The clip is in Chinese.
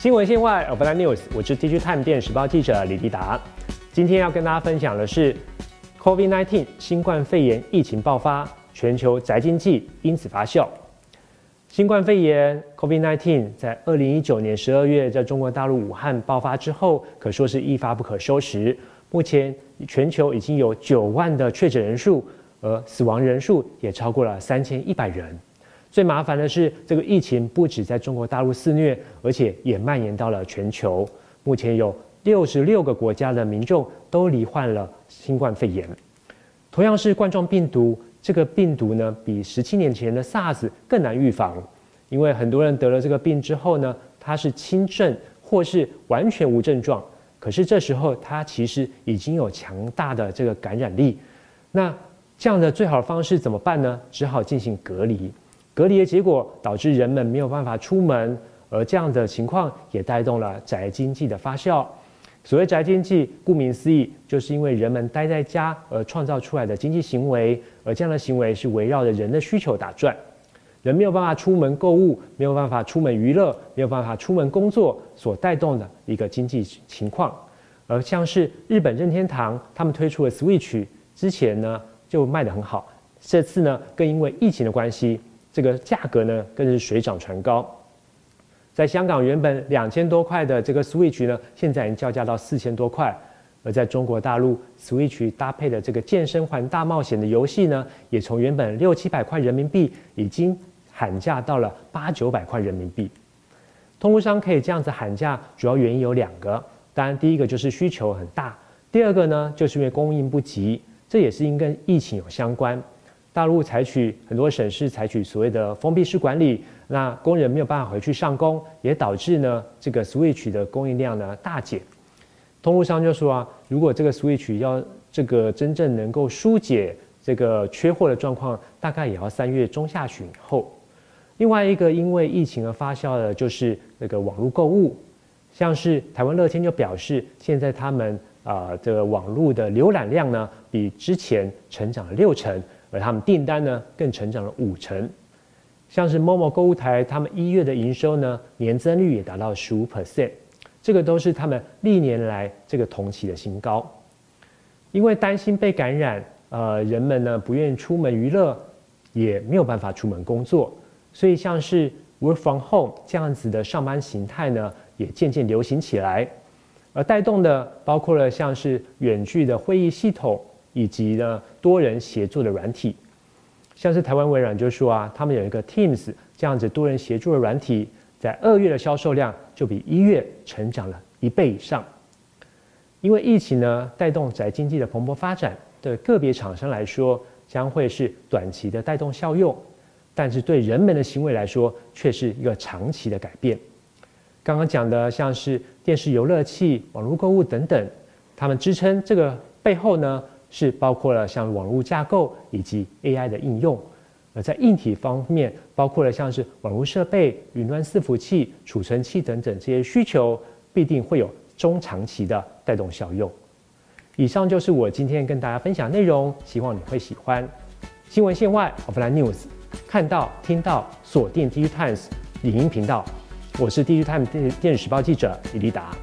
新闻线外 o v e r News，我是 TG Time 电时报记者李立达。今天要跟大家分享的是 COVID-19 新冠肺炎疫情爆发，全球宅经济因此发酵。新冠肺炎 COVID-19 在二零一九年十二月在中国大陆武汉爆发之后，可说是一发不可收拾。目前全球已经有九万的确诊人数，而死亡人数也超过了三千一百人。最麻烦的是，这个疫情不止在中国大陆肆虐，而且也蔓延到了全球。目前有六十六个国家的民众都罹患了新冠肺炎。同样是冠状病毒，这个病毒呢，比十七年前的 SARS 更难预防，因为很多人得了这个病之后呢，它是轻症或是完全无症状，可是这时候它其实已经有强大的这个感染力。那这样的最好的方式怎么办呢？只好进行隔离。隔离的结果导致人们没有办法出门，而这样的情况也带动了宅经济的发酵。所谓宅经济，顾名思义，就是因为人们待在家而创造出来的经济行为，而这样的行为是围绕着人的需求打转。人没有办法出门购物，没有办法出门娱乐，没有办法出门工作，所带动的一个经济情况。而像是日本任天堂，他们推出的 Switch 之前呢就卖得很好，这次呢更因为疫情的关系。这个价格呢，更是水涨船高。在香港，原本两千多块的这个 Switch 呢，现在已经叫价到四千多块；而在中国大陆，Switch 搭配的这个健身环大冒险的游戏呢，也从原本六七百块人民币，已经喊价到了八九百块人民币。通路商可以这样子喊价，主要原因有两个。当然，第一个就是需求很大；第二个呢，就是因为供应不及，这也是因跟疫情有相关。大陆采取很多省市采取所谓的封闭式管理，那工人没有办法回去上工，也导致呢这个 Switch 的供应量呢大减。通路商就说啊，如果这个 Switch 要这个真正能够疏解这个缺货的状况，大概也要三月中下旬后。另外一个因为疫情而发酵的就是那个网络购物，像是台湾乐天就表示，现在他们啊这个网络的浏览量呢比之前成长了六成。而他们订单呢更成长了五成，像是某某购物台，他们一月的营收呢年增率也达到十五 percent，这个都是他们历年来这个同期的新高。因为担心被感染，呃，人们呢不愿意出门娱乐，也没有办法出门工作，所以像是 work from home 这样子的上班形态呢，也渐渐流行起来，而带动的包括了像是远距的会议系统。以及呢，多人协作的软体，像是台湾微软就说啊，他们有一个 Teams 这样子多人协作的软体，在二月的销售量就比一月成长了一倍以上。因为疫情呢，带动宅经济的蓬勃发展，对个别厂商来说将会是短期的带动效用，但是对人们的行为来说，却是一个长期的改变。刚刚讲的像是电视游乐器、网络购物等等，他们支撑这个背后呢？是包括了像网络架构以及 AI 的应用，而在硬体方面，包括了像是网络设备、云端伺服器、储存器等等这些需求，必定会有中长期的带动效用。以上就是我今天跟大家分享内容，希望你会喜欢。新闻线外 Offline News，看到听到锁定 D Times 影音频道，我是 D Times 电电子时报记者李立达。